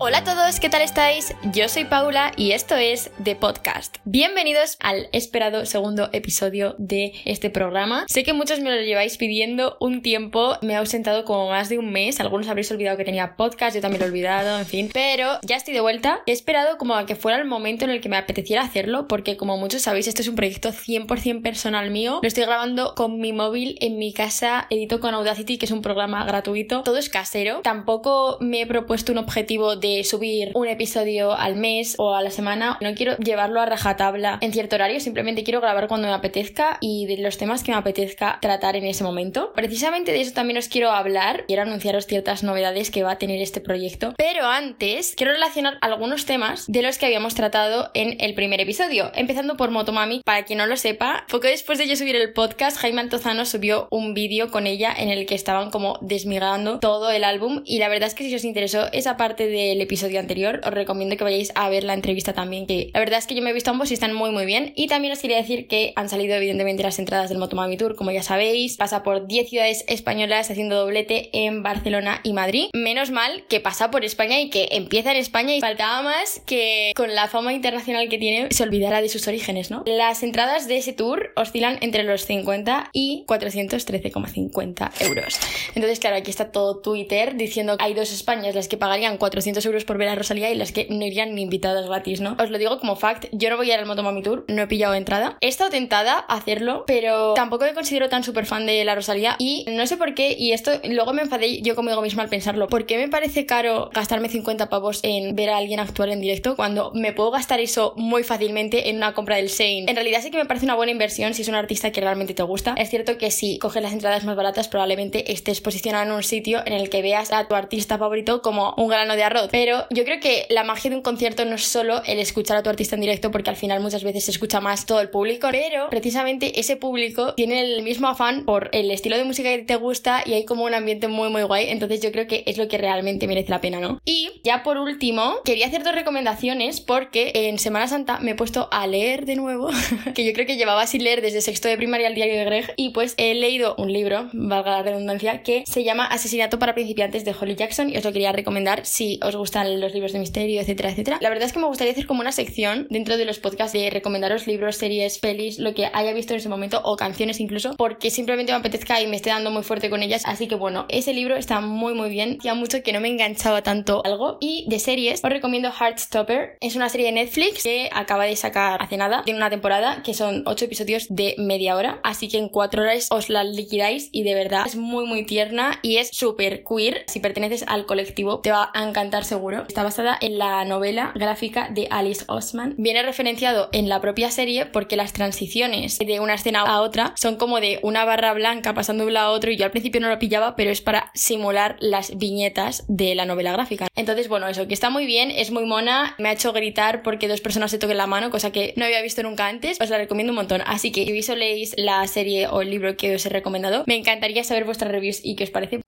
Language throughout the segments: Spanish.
Hola a todos, ¿qué tal estáis? Yo soy Paula y esto es The Podcast. Bienvenidos al esperado segundo episodio de este programa. Sé que muchos me lo lleváis pidiendo un tiempo, me he ausentado como más de un mes, algunos habréis olvidado que tenía podcast, yo también lo he olvidado, en fin, pero ya estoy de vuelta. He esperado como a que fuera el momento en el que me apeteciera hacerlo, porque como muchos sabéis, esto es un proyecto 100% personal mío. Lo estoy grabando con mi móvil en mi casa, edito con Audacity, que es un programa gratuito, todo es casero. Tampoco me he propuesto un objetivo de subir un episodio al mes o a la semana. No quiero llevarlo a rajatabla en cierto horario, simplemente quiero grabar cuando me apetezca y de los temas que me apetezca tratar en ese momento. Precisamente de eso también os quiero hablar. Quiero anunciaros ciertas novedades que va a tener este proyecto. Pero antes, quiero relacionar algunos temas de los que habíamos tratado en el primer episodio. Empezando por Motomami, para quien no lo sepa, poco después de yo subir el podcast, Jaime Antozano subió un vídeo con ella en el que estaban como desmigando todo el álbum y la verdad es que si os interesó esa parte del el episodio anterior, os recomiendo que vayáis a ver la entrevista también, que la verdad es que yo me he visto ambos y están muy muy bien. Y también os quería decir que han salido evidentemente las entradas del Motomami Tour, como ya sabéis, pasa por 10 ciudades españolas haciendo doblete en Barcelona y Madrid. Menos mal que pasa por España y que empieza en España y faltaba más que con la fama internacional que tiene se olvidara de sus orígenes, ¿no? Las entradas de ese tour oscilan entre los 50 y 413,50 euros. Entonces, claro, aquí está todo Twitter diciendo que hay dos Españas las que pagarían 400 euros por ver a Rosalía y las que no irían ni invitadas gratis, ¿no? Os lo digo como fact, yo no voy a ir al Motomami Tour, no he pillado entrada. He estado tentada a hacerlo, pero tampoco me considero tan súper fan de la Rosalía y no sé por qué, y esto luego me enfadé yo conmigo misma al pensarlo, ¿por qué me parece caro gastarme 50 pavos en ver a alguien actuar en directo cuando me puedo gastar eso muy fácilmente en una compra del Shane? En realidad sí que me parece una buena inversión si es un artista que realmente te gusta. Es cierto que si coges las entradas más baratas probablemente estés posicionado en un sitio en el que veas a tu artista favorito como un grano de arroz, pero yo creo que la magia de un concierto no es solo el escuchar a tu artista en directo, porque al final muchas veces se escucha más todo el público, pero precisamente ese público tiene el mismo afán por el estilo de música que te gusta y hay como un ambiente muy muy guay, entonces yo creo que es lo que realmente merece la pena, ¿no? Y ya por último, quería hacer dos recomendaciones porque en Semana Santa me he puesto a leer de nuevo, que yo creo que llevaba sin leer desde sexto de primaria al diario de Greg, y pues he leído un libro, valga la redundancia, que se llama Asesinato para principiantes de Holly Jackson y os lo quería recomendar si os gustan los libros de misterio, etcétera, etcétera. La verdad es que me gustaría hacer como una sección dentro de los podcasts de recomendaros libros, series, pelis, lo que haya visto en ese momento o canciones incluso, porque simplemente me apetezca y me esté dando muy fuerte con ellas. Así que bueno, ese libro está muy muy bien. Ya mucho que no me enganchaba tanto algo. Y de series, os recomiendo Heartstopper. Es una serie de Netflix que acaba de sacar hace nada. Tiene una temporada que son 8 episodios de media hora. Así que en 4 horas os la liquidáis y de verdad es muy muy tierna y es súper queer. Si perteneces al colectivo, te va a encantar seguro. Está basada en la novela gráfica de Alice Osman. Viene referenciado en la propia serie porque las transiciones de una escena a otra son como de una barra blanca pasando de un lado a otro y yo al principio no lo pillaba, pero es para simular las viñetas de la novela gráfica. Entonces, bueno, eso, que está muy bien, es muy mona, me ha hecho gritar porque dos personas se toquen la mano, cosa que no había visto nunca antes, os la recomiendo un montón. Así que si leéis la serie o el libro que os he recomendado, me encantaría saber vuestras reviews y qué os parece.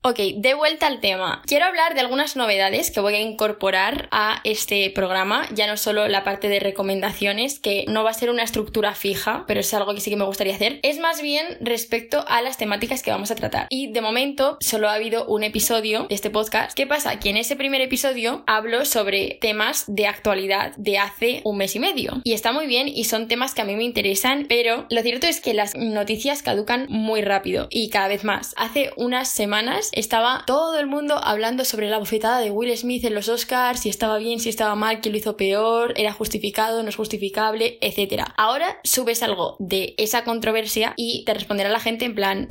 Ok, de vuelta al tema. Quiero hablar de algunas novedades que voy a incorporar a este programa, ya no solo la parte de recomendaciones, que no va a ser una estructura fija, pero es algo que sí que me gustaría hacer, es más bien respecto a las temáticas que vamos a tratar. Y de momento solo ha habido un episodio de este podcast. ¿Qué pasa? Que en ese primer episodio hablo sobre temas de actualidad de hace un mes y medio. Y está muy bien y son temas que a mí me interesan, pero lo cierto es que las noticias caducan muy rápido y cada vez más. Hace unas semanas estaba todo el mundo hablando sobre la bofetada de Will Smith en los Oscars, si estaba bien, si estaba mal, quién lo hizo peor, era justificado, no es justificable, etc. Ahora subes algo de esa controversia y te responderá la gente en plan,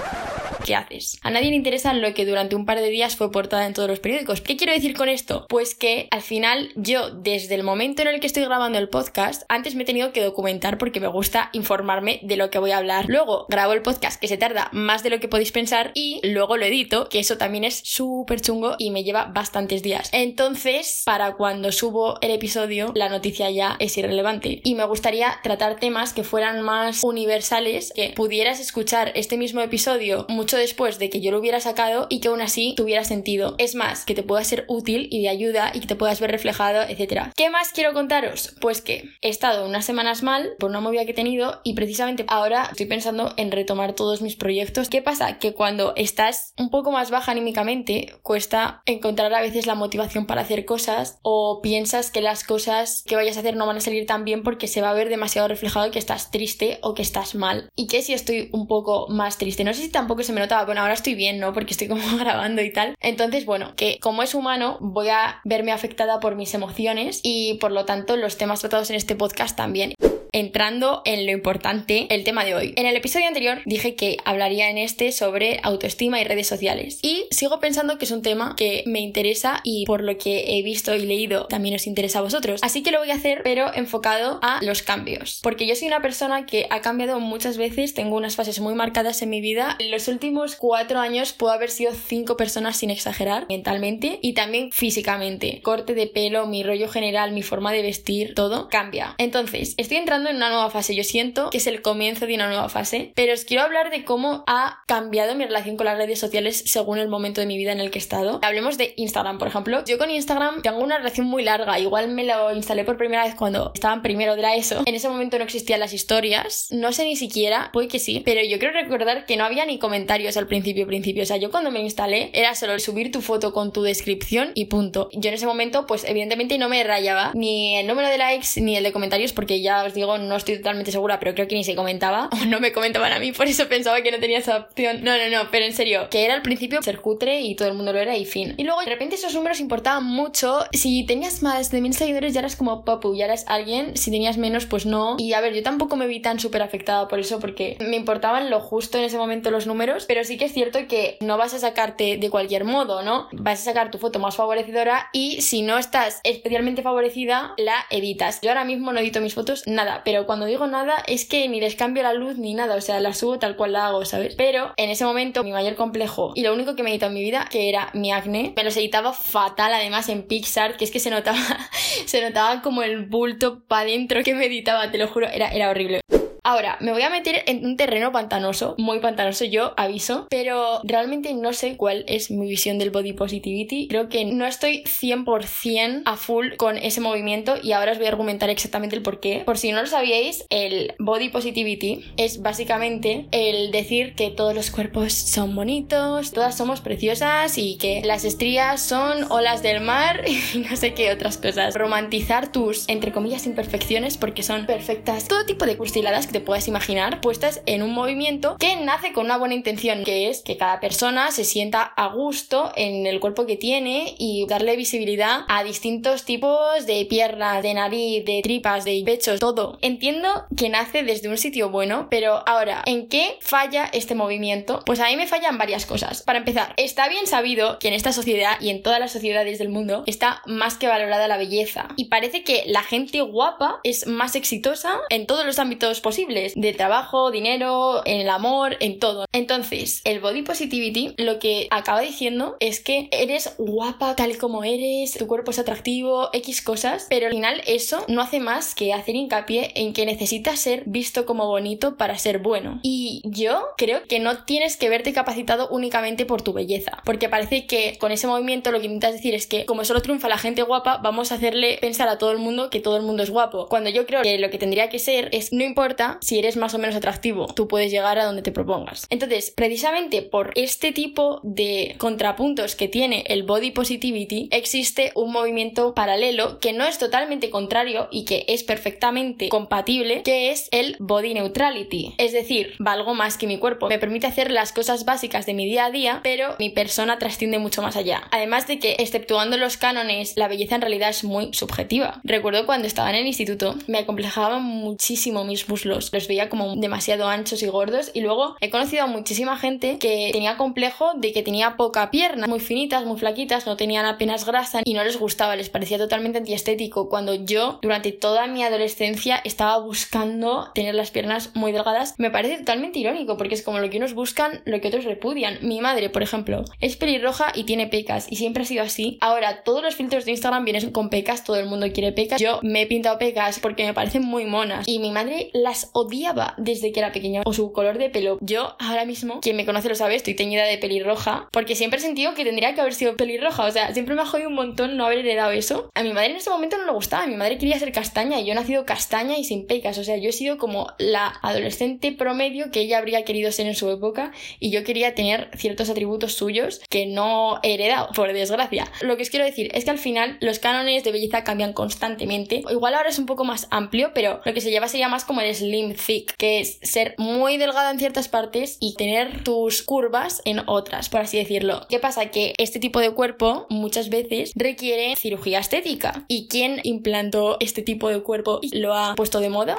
¿qué haces? A nadie le interesa lo que durante un par de días fue portada en todos los periódicos. ¿Qué quiero decir con esto? Pues que al final yo, desde el momento en el que estoy grabando el podcast, antes me he tenido que documentar porque me gusta informarme de lo que voy a hablar. Luego grabo el podcast que se tarda más de lo que podéis pensar y luego lo edito, que eso también es súper chungo y me lleva bastantes días. Entonces, para cuando subo el episodio, la noticia ya es irrelevante. Y me gustaría tratar temas que fueran más universales, que pudieras escuchar este mismo episodio mucho después de que yo lo hubiera sacado y que aún así tuviera sentido. Es más, que te pueda ser útil y de ayuda y que te puedas ver reflejado, etc. ¿Qué más quiero contaros? Pues que he estado unas semanas mal por una movida que he tenido y precisamente ahora estoy pensando en retomar todos mis proyectos. ¿Qué pasa? Que cuando estás un poco más baja anímicamente, cuesta encontrar a veces la motivación para hacer cosas o piensas que las cosas que vayas a hacer no van a salir tan bien porque se va a ver demasiado reflejado que estás triste o que estás mal. Y que si estoy un poco más triste, no sé si tampoco se me notaba, bueno, ahora estoy bien, ¿no? Porque estoy como grabando y tal. Entonces, bueno, que como es humano, voy a verme afectada por mis emociones y por lo tanto los temas tratados en este podcast también entrando en lo importante, el tema de hoy. En el episodio anterior dije que hablaría en este sobre autoestima y redes sociales. Y sigo pensando que es un tema que me interesa y por lo que he visto y leído también os interesa a vosotros. Así que lo voy a hacer pero enfocado a los cambios. Porque yo soy una persona que ha cambiado muchas veces, tengo unas fases muy marcadas en mi vida. En los últimos cuatro años puedo haber sido cinco personas sin exagerar mentalmente y también físicamente. Corte de pelo, mi rollo general, mi forma de vestir, todo cambia. Entonces, estoy entrando en una nueva fase. Yo siento que es el comienzo de una nueva fase, pero os quiero hablar de cómo ha cambiado mi relación con las redes sociales según el momento de mi vida en el que he estado. Hablemos de Instagram, por ejemplo. Yo con Instagram tengo una relación muy larga. Igual me lo instalé por primera vez cuando estaba en primero de la ESO. En ese momento no existían las historias. No sé ni siquiera, puede que sí, pero yo quiero recordar que no había ni comentarios al principio, principio. O sea, yo cuando me instalé era solo subir tu foto con tu descripción y punto. Yo en ese momento, pues evidentemente no me rayaba ni el número de likes ni el de comentarios porque ya os digo, no estoy totalmente segura, pero creo que ni se comentaba, o no me comentaban a mí, por eso pensaba que no tenía esa opción. No, no, no, pero en serio, que era al principio ser cutre y todo el mundo lo era y fin. Y luego de repente esos números importaban mucho. Si tenías más de mil seguidores ya eras como papu, ya eras alguien, si tenías menos, pues no. Y a ver, yo tampoco me vi tan súper afectada por eso, porque me importaban lo justo en ese momento los números, pero sí que es cierto que no vas a sacarte de cualquier modo, ¿no? Vas a sacar tu foto más favorecedora y si no estás especialmente favorecida, la editas. Yo ahora mismo no edito mis fotos nada, pero cuando digo nada es que ni les cambio la luz ni nada, o sea, la subo tal cual la hago, ¿sabes? Pero en ese momento mi mayor complejo y lo único que me editó en mi vida, que era mi acné, me los editaba fatal además en Pixar, que es que se notaba, se notaba como el bulto para adentro que me editaba, te lo juro, era, era horrible. Ahora, me voy a meter en un terreno pantanoso, muy pantanoso, yo aviso, pero realmente no sé cuál es mi visión del body positivity. Creo que no estoy 100% a full con ese movimiento y ahora os voy a argumentar exactamente el por qué. Por si no lo sabíais, el body positivity es básicamente el decir que todos los cuerpos son bonitos, todas somos preciosas y que las estrías son olas del mar y no sé qué otras cosas. Romantizar tus, entre comillas, imperfecciones porque son perfectas. Todo tipo de cursiladas que puedas imaginar puestas en un movimiento que nace con una buena intención, que es que cada persona se sienta a gusto en el cuerpo que tiene y darle visibilidad a distintos tipos de piernas, de nariz, de tripas, de pechos, todo. Entiendo que nace desde un sitio bueno, pero ahora, ¿en qué falla este movimiento? Pues a mí me fallan varias cosas. Para empezar, está bien sabido que en esta sociedad y en todas las sociedades del mundo está más que valorada la belleza y parece que la gente guapa es más exitosa en todos los ámbitos posibles de trabajo, dinero, en el amor, en todo. Entonces, el body positivity lo que acaba diciendo es que eres guapa tal como eres, tu cuerpo es atractivo, X cosas, pero al final eso no hace más que hacer hincapié en que necesitas ser visto como bonito para ser bueno. Y yo creo que no tienes que verte capacitado únicamente por tu belleza, porque parece que con ese movimiento lo que intentas decir es que como solo triunfa la gente guapa, vamos a hacerle pensar a todo el mundo que todo el mundo es guapo. Cuando yo creo que lo que tendría que ser es no importa si eres más o menos atractivo, tú puedes llegar a donde te propongas. Entonces, precisamente por este tipo de contrapuntos que tiene el body positivity, existe un movimiento paralelo que no es totalmente contrario y que es perfectamente compatible, que es el body neutrality. Es decir, valgo más que mi cuerpo. Me permite hacer las cosas básicas de mi día a día, pero mi persona trasciende mucho más allá. Además de que, exceptuando los cánones, la belleza en realidad es muy subjetiva. Recuerdo cuando estaba en el instituto, me acomplejaban muchísimo mis muslos los veía como demasiado anchos y gordos y luego he conocido a muchísima gente que tenía complejo de que tenía poca pierna, muy finitas, muy flaquitas, no tenían apenas grasa y no les gustaba, les parecía totalmente antiestético cuando yo durante toda mi adolescencia estaba buscando tener las piernas muy delgadas. Me parece totalmente irónico porque es como lo que unos buscan, lo que otros repudian. Mi madre, por ejemplo, es pelirroja y tiene pecas y siempre ha sido así. Ahora, todos los filtros de Instagram vienen con pecas, todo el mundo quiere pecas. Yo me he pintado pecas porque me parecen muy monas y mi madre las odiaba desde que era pequeña. O su color de pelo. Yo ahora mismo, quien me conoce lo sabe, estoy teñida de pelirroja. Porque siempre he sentido que tendría que haber sido pelirroja. O sea, siempre me ha jodido un montón no haber heredado eso. A mi madre en ese momento no le gustaba. Mi madre quería ser castaña y yo he nacido castaña y sin pecas. O sea, yo he sido como la adolescente promedio que ella habría querido ser en su época. Y yo quería tener ciertos atributos suyos que no he heredado, por desgracia. Lo que os quiero decir es que al final los cánones de belleza cambian constantemente. Igual ahora es un poco más amplio, pero lo que se lleva sería más como el slim thick, que es ser muy delgada en ciertas partes y tener tus curvas en otras, por así decirlo. ¿Qué pasa? Que este tipo de cuerpo muchas veces requiere cirugía estética. ¿Y quién implantó este tipo de cuerpo y lo ha puesto de moda?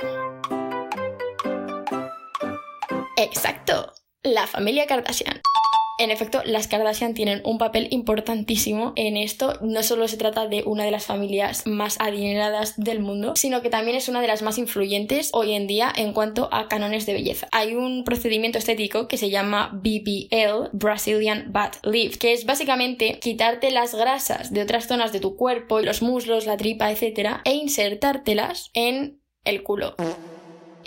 Exacto, la familia Kardashian. En efecto, las Kardashian tienen un papel importantísimo en esto. No solo se trata de una de las familias más adineradas del mundo, sino que también es una de las más influyentes hoy en día en cuanto a cánones de belleza. Hay un procedimiento estético que se llama BBL, Brazilian Butt Lift, que es básicamente quitarte las grasas de otras zonas de tu cuerpo, los muslos, la tripa, etc., e insertártelas en el culo.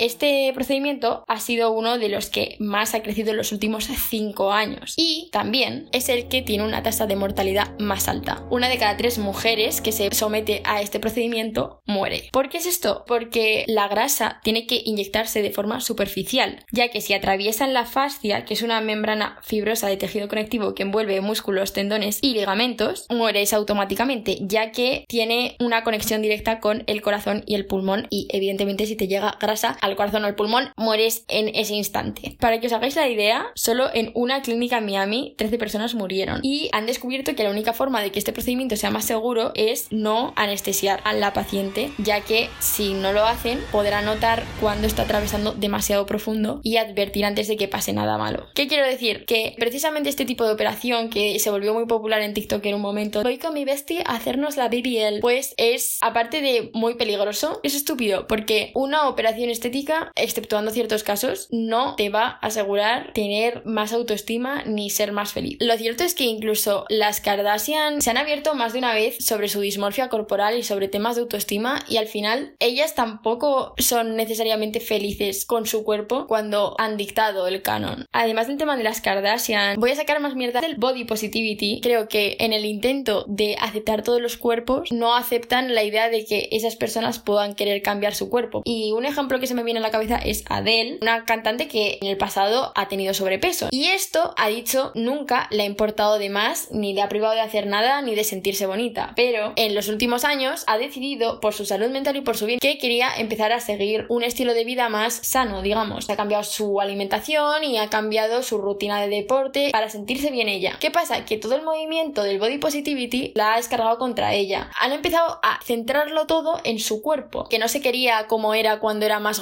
Este procedimiento ha sido uno de los que más ha crecido en los últimos 5 años y también es el que tiene una tasa de mortalidad más alta. Una de cada tres mujeres que se somete a este procedimiento muere. ¿Por qué es esto? Porque la grasa tiene que inyectarse de forma superficial, ya que si atraviesan la fascia, que es una membrana fibrosa de tejido conectivo que envuelve músculos, tendones y ligamentos, mueres automáticamente, ya que tiene una conexión directa con el corazón y el pulmón y evidentemente si te llega grasa al corazón o al pulmón, mueres en ese instante. Para que os hagáis la idea, solo en una clínica en Miami 13 personas murieron y han descubierto que la única forma de que este procedimiento sea más seguro es no anestesiar a la paciente, ya que si no lo hacen podrá notar cuando está atravesando demasiado profundo y advertir antes de que pase nada malo. ¿Qué quiero decir? Que precisamente este tipo de operación que se volvió muy popular en TikTok en un momento, voy con mi bestia a hacernos la BBL, pues es, aparte de muy peligroso, es estúpido, porque una operación estética exceptuando ciertos casos, no te va a asegurar tener más autoestima ni ser más feliz. Lo cierto es que incluso las Kardashian se han abierto más de una vez sobre su dismorfia corporal y sobre temas de autoestima y al final ellas tampoco son necesariamente felices con su cuerpo cuando han dictado el canon. Además del tema de las Kardashian, voy a sacar más mierda del body positivity. Creo que en el intento de aceptar todos los cuerpos no aceptan la idea de que esas personas puedan querer cambiar su cuerpo. Y un ejemplo que se me viene a la cabeza es Adele, una cantante que en el pasado ha tenido sobrepeso. Y esto, ha dicho, nunca le ha importado de más, ni le ha privado de hacer nada, ni de sentirse bonita. Pero en los últimos años ha decidido, por su salud mental y por su bien, que quería empezar a seguir un estilo de vida más sano, digamos. Ha cambiado su alimentación y ha cambiado su rutina de deporte para sentirse bien ella. ¿Qué pasa? Que todo el movimiento del body positivity la ha descargado contra ella. Han empezado a centrarlo todo en su cuerpo, que no se quería como era cuando era más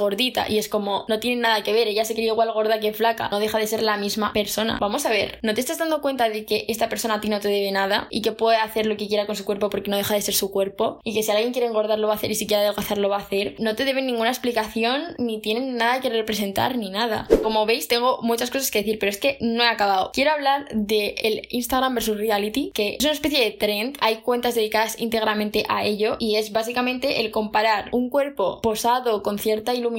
y es como no tiene nada que ver, ella se quería igual gorda que flaca, no deja de ser la misma persona. Vamos a ver, ¿no te estás dando cuenta de que esta persona a ti no te debe nada y que puede hacer lo que quiera con su cuerpo porque no deja de ser su cuerpo y que si alguien quiere engordar lo va a hacer y si quiere adelgazar lo va a hacer? No te deben ninguna explicación ni tienen nada que representar ni nada. Como veis tengo muchas cosas que decir, pero es que no he acabado. Quiero hablar de el Instagram versus reality, que es una especie de trend, hay cuentas dedicadas íntegramente a ello y es básicamente el comparar un cuerpo posado con cierta iluminación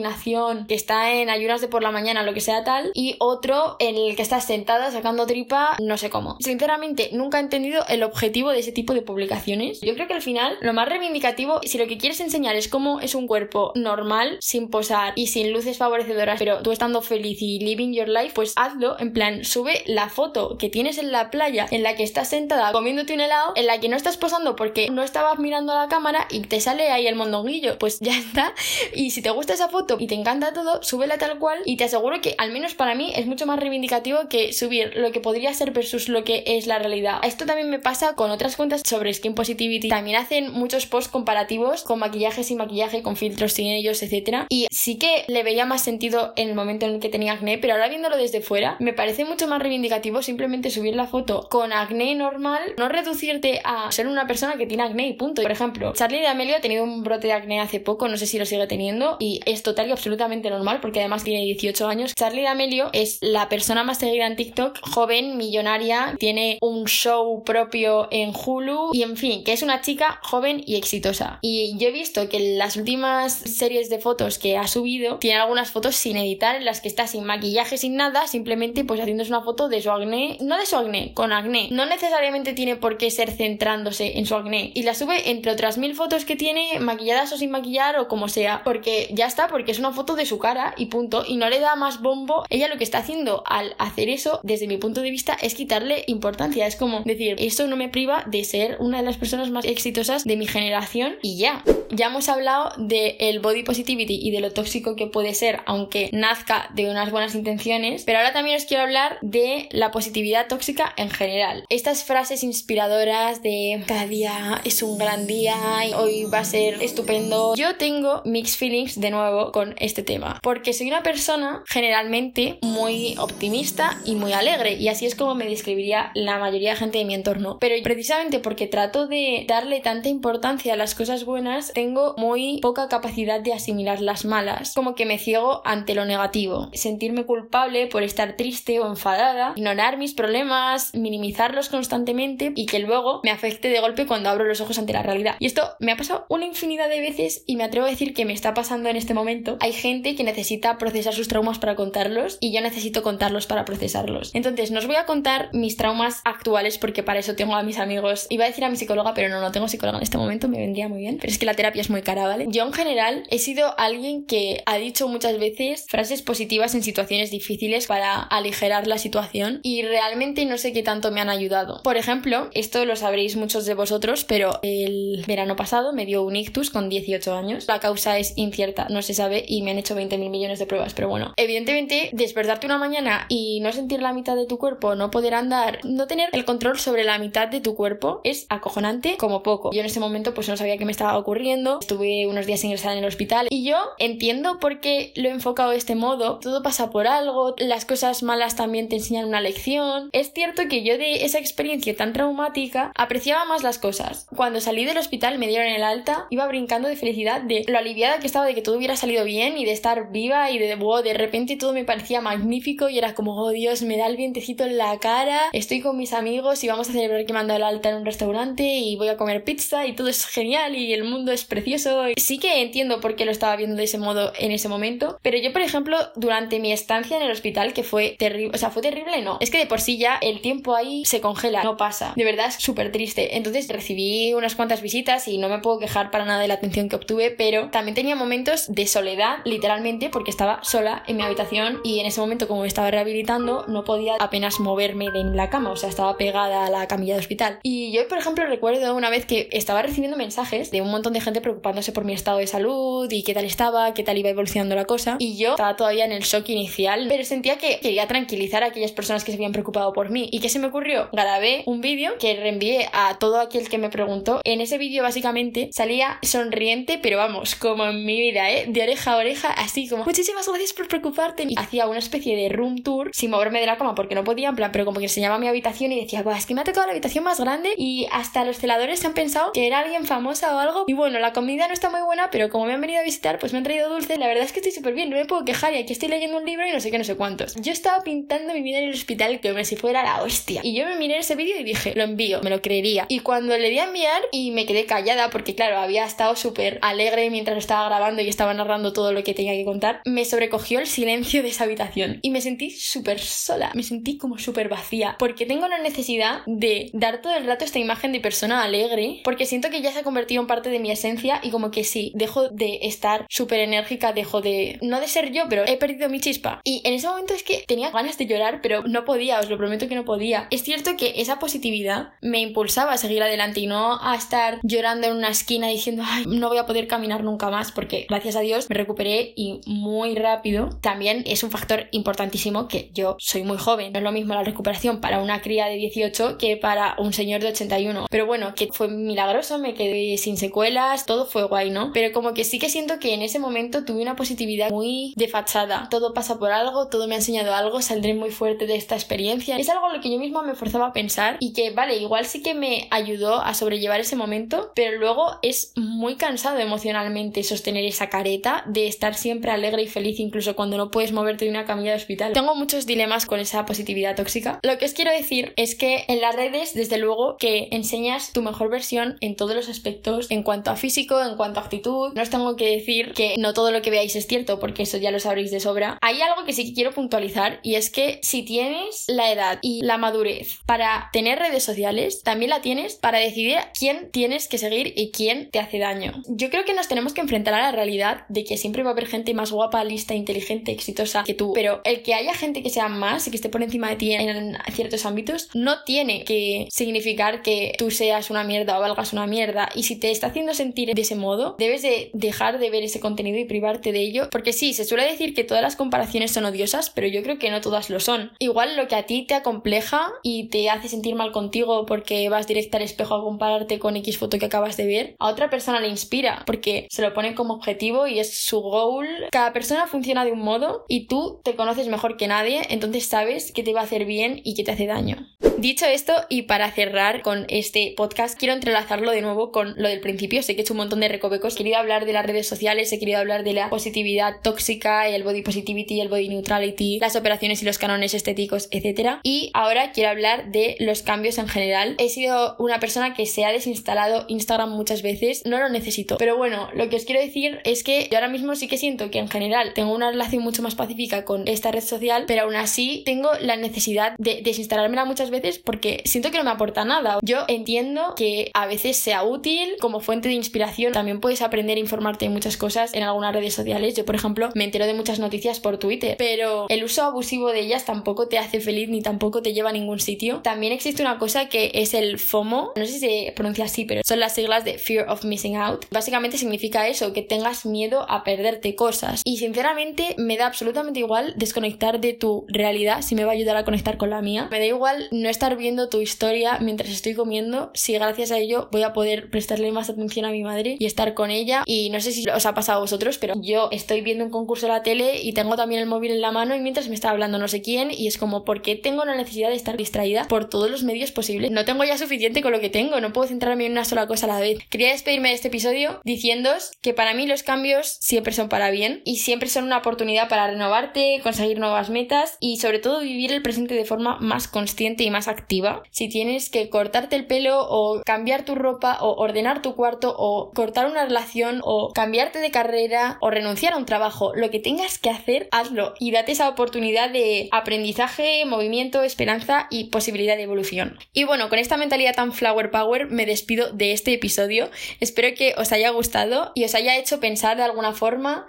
que está en ayunas de por la mañana, lo que sea tal, y otro en el que estás sentada sacando tripa, no sé cómo. Sinceramente, nunca he entendido el objetivo de ese tipo de publicaciones. Yo creo que al final, lo más reivindicativo, si lo que quieres enseñar es cómo es un cuerpo normal, sin posar y sin luces favorecedoras, pero tú estando feliz y living your life, pues hazlo, en plan, sube la foto que tienes en la playa en la que estás sentada comiéndote un helado, en la que no estás posando porque no estabas mirando a la cámara y te sale ahí el mondonguillo, pues ya está. Y si te gusta esa foto, y te encanta todo, súbela tal cual y te aseguro que al menos para mí es mucho más reivindicativo que subir lo que podría ser versus lo que es la realidad. Esto también me pasa con otras cuentas sobre skin positivity. También hacen muchos posts comparativos con maquillaje sin maquillaje, con filtros sin ellos, etc. Y sí que le veía más sentido en el momento en el que tenía acné, pero ahora viéndolo desde fuera, me parece mucho más reivindicativo simplemente subir la foto con acné normal, no reducirte a ser una persona que tiene acné y punto. Por ejemplo, Charlie de Amelio ha tenido un brote de acné hace poco, no sé si lo sigue teniendo, y es total y absolutamente normal porque además tiene 18 años. Charlie D'Amelio es la persona más seguida en TikTok, joven, millonaria, tiene un show propio en Hulu y en fin, que es una chica joven y exitosa. Y yo he visto que las últimas series de fotos que ha subido tiene algunas fotos sin editar en las que está sin maquillaje, sin nada, simplemente pues haciéndose una foto de su acné, no de su acné, con acné. No necesariamente tiene por qué ser centrándose en su acné y la sube entre otras mil fotos que tiene maquilladas o sin maquillar o como sea, porque ya está, porque es una foto de su cara y punto, y no le da más bombo. Ella lo que está haciendo al hacer eso, desde mi punto de vista, es quitarle importancia. Es como decir, eso no me priva de ser una de las personas más exitosas de mi generación y ya. Ya hemos hablado del el body positivity y de lo tóxico que puede ser, aunque nazca de unas buenas intenciones, pero ahora también os quiero hablar de la positividad tóxica en general. Estas frases inspiradoras de cada día es un gran día y hoy va a ser estupendo. Yo tengo mixed feelings de nuevo con este tema, porque soy una persona generalmente muy optimista y muy alegre, y así es como me describiría la mayoría de gente de mi entorno. Pero precisamente porque trato de darle tanta importancia a las cosas buenas, tengo muy poca capacidad de asimilar las malas, como que me ciego ante lo negativo, sentirme culpable por estar triste o enfadada, ignorar mis problemas, minimizarlos constantemente y que luego me afecte de golpe cuando abro los ojos ante la realidad. Y esto me ha pasado una infinidad de veces y me atrevo a decir que me está pasando en este momento. Hay gente que necesita procesar sus traumas para contarlos y yo necesito contarlos para procesarlos. Entonces, no os voy a contar mis traumas actuales porque para eso tengo a mis amigos. Iba a decir a mi psicóloga, pero no, no tengo psicóloga en este momento, me vendría muy bien. Pero es que la terapia es muy cara, ¿vale? Yo en general he sido alguien que ha dicho muchas veces frases positivas en situaciones difíciles para aligerar la situación y realmente no sé qué tanto me han ayudado. Por ejemplo, esto lo sabréis muchos de vosotros, pero el verano pasado me dio un ictus con 18 años. La causa es incierta, no se sabe y me han hecho 20.000 millones de pruebas, pero bueno. Evidentemente, despertarte una mañana y no sentir la mitad de tu cuerpo, no poder andar, no tener el control sobre la mitad de tu cuerpo es acojonante como poco. Yo en ese momento pues no sabía qué me estaba ocurriendo, estuve unos días ingresada en el hospital y yo entiendo por qué lo he enfocado de este modo. Todo pasa por algo, las cosas malas también te enseñan una lección. Es cierto que yo de esa experiencia tan traumática apreciaba más las cosas. Cuando salí del hospital me dieron el alta, iba brincando de felicidad de lo aliviada que estaba de que todo hubiera salido bien y de estar viva y de wow, de repente todo me parecía magnífico y era como, oh Dios, me da el vientecito en la cara, estoy con mis amigos y vamos a celebrar que me han dado el alta en un restaurante y voy a comer pizza y todo es genial y el mundo es precioso. Sí que entiendo por qué lo estaba viendo de ese modo en ese momento, pero yo por ejemplo durante mi estancia en el hospital que fue terrible, o sea, fue terrible no, es que de por sí ya el tiempo ahí se congela, no pasa, de verdad es súper triste. Entonces recibí unas cuantas visitas y no me puedo quejar para nada de la atención que obtuve, pero también tenía momentos de soledad, literalmente, porque estaba sola en mi habitación y en ese momento como me estaba rehabilitando no podía apenas moverme de la cama, o sea, estaba pegada a la camilla de hospital. Y yo, por ejemplo, recuerdo una vez que estaba recibiendo mensajes de un montón de gente preocupándose por mi estado de salud y qué tal estaba, qué tal iba evolucionando la cosa, y yo estaba todavía en el shock inicial, pero sentía que quería tranquilizar a aquellas personas que se habían preocupado por mí. ¿Y qué se me ocurrió? Grabé un vídeo que reenvié a todo aquel que me preguntó. En ese vídeo básicamente salía sonriente, pero vamos, como en mi vida, ¿eh? De oreja a oreja, así como, muchísimas gracias por preocuparte. Y hacía una especie de room tour sin moverme de la cama porque no podía, en plan, pero como que enseñaba mi habitación y decía, es que me ha tocado la habitación más grande y hasta los celadores se han pensado que era alguien famosa o algo. Y bueno, la comida no está muy buena, pero como me han venido a visitar, pues me han traído dulce. La verdad es que estoy súper bien, no me puedo quejar y aquí estoy leyendo un libro y no sé qué, no sé cuántos. Yo estaba pintando mi vida en el hospital como si fuera la hostia. Y yo me miré ese vídeo y dije, lo envío, me lo creería. Y cuando le di a enviar y me quedé callada porque claro, había estado súper alegre mientras lo estaba grabando y estaba narrando todo lo que tenía que contar, me sobrecogió el silencio de esa habitación y me sentí súper sola, me sentí como súper vacía porque tengo la necesidad de dar todo el rato esta imagen de persona alegre porque siento que ya se ha convertido en parte de mi esencia y como que sí, dejo de estar súper enérgica, dejo de... no de ser yo, pero he perdido mi chispa. Y en ese momento es que tenía ganas de llorar, pero no podía, os lo prometo que no podía. Es cierto que esa positividad me impulsaba a seguir adelante y no a estar llorando en una esquina diciendo, ay, no voy a poder caminar nunca más, porque gracias a Dios me recuperé y muy rápido. También es un factor importantísimo que yo soy muy joven. No es lo mismo la recuperación para una cría de 18 que para un señor de 81. Pero bueno, que fue milagroso, me quedé sin secuelas, todo fue guay, ¿no? Pero como que sí que siento que en ese momento tuve una positividad muy de fachada. Todo pasa por algo, todo me ha enseñado algo, saldré muy fuerte de esta experiencia. Es algo a lo que yo misma me forzaba a pensar y que, vale, igual sí que me ayudó a sobrellevar ese momento, pero luego es muy cansado emocionalmente sostener esa careta de estar siempre alegre y feliz incluso cuando no puedes moverte de una camilla de hospital. Tengo muchos dilemas con esa positividad tóxica. Lo que os quiero decir es que en las redes, desde luego, que enseñas tu mejor versión en todos los aspectos, en cuanto a físico, en cuanto a actitud. No os tengo que decir que no todo lo que veáis es cierto, porque eso ya lo sabréis de sobra. Hay algo que sí que quiero puntualizar y es que si tienes la edad y la madurez para tener redes sociales, también la tienes para decidir quién tienes que seguir y quién te hace daño. Yo creo que nos tenemos que enfrentar a la realidad de que siempre va a haber gente más guapa, lista, inteligente, exitosa que tú, pero el que haya gente que sea más y que esté por encima de ti en ciertos ámbitos no tiene que significar que tú seas una mierda o valgas una mierda. Y si te está haciendo sentir de ese modo, debes de dejar de ver ese contenido y privarte de ello, porque sí, se suele decir que todas las comparaciones son odiosas, pero yo creo que no todas lo son. Igual lo que a ti te acompleja y te hace sentir mal contigo porque vas directo al espejo a compararte con X foto que acabas de ver, a otra persona le inspira porque se lo pone como objetivo y es su goal. Cada persona funciona de un modo y tú te conoces mejor que nadie, entonces sabes qué te va a hacer bien y qué te hace daño. Dicho esto, y para cerrar con este podcast, quiero entrelazarlo de nuevo con lo del principio. Sé que he hecho un montón de recovecos. He querido hablar de las redes sociales, he querido hablar de la positividad tóxica, el body positivity, el body neutrality, las operaciones y los cánones estéticos, etc. Y ahora quiero hablar de los cambios en general. He sido una persona que se ha desinstalado Instagram muchas veces, no lo necesito. Pero bueno, lo que os quiero decir es que yo ahora mismo sí que siento que en general tengo una relación mucho más pacífica con esta red social, pero aún así tengo la necesidad de desinstalármela muchas veces porque siento que no me aporta nada. Yo entiendo que a veces sea útil como fuente de inspiración. También puedes aprender e informarte de muchas cosas en algunas redes sociales. Yo, por ejemplo, me entero de muchas noticias por Twitter, pero el uso abusivo de ellas tampoco te hace feliz ni tampoco te lleva a ningún sitio. También existe una cosa que es el FOMO. No sé si se pronuncia así, pero son las siglas de Fear of Missing Out. Básicamente significa eso, que tengas miedo a perderte cosas. Y sinceramente me da absolutamente igual desconectar de tu realidad si me va a ayudar a conectar con la mía. Me da igual no estar viendo tu historia mientras estoy comiendo si gracias a ello voy a poder prestarle más atención a mi madre y estar con ella. Y no sé si os ha pasado a vosotros, pero yo estoy viendo un concurso en la tele y tengo también el móvil en la mano y mientras me está hablando no sé quién y es como, ¿por qué tengo la necesidad de estar distraída por todos los medios posibles? No tengo ya suficiente con lo que tengo, no puedo centrarme en una sola cosa a la vez. Quería despedirme de este episodio diciéndoos que para mí los cambios siempre son para bien y siempre son una oportunidad para renovarte, conseguir nuevas metas y sobre todo vivir el presente de forma más consciente y más activa si tienes que cortarte el pelo o cambiar tu ropa o ordenar tu cuarto o cortar una relación o cambiarte de carrera o renunciar a un trabajo, lo que tengas que hacer, hazlo y date esa oportunidad de aprendizaje, movimiento, esperanza y posibilidad de evolución. Y bueno, con esta mentalidad tan flower power me despido de este episodio. Espero que os haya gustado y os haya hecho pensar de alguna forma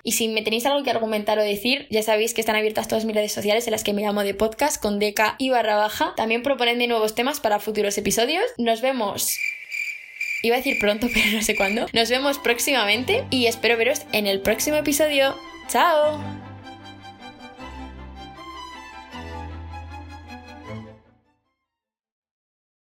y si me tenéis algo que argumentar o decir, ya sabéis que están abiertas todas mis redes sociales en las que me llamo de podcast con deca y barra baja. También proponen nuevos temas para futuros episodios. Nos vemos. Iba a decir pronto, pero no sé cuándo. Nos vemos próximamente y espero veros en el próximo episodio. ¡Chao!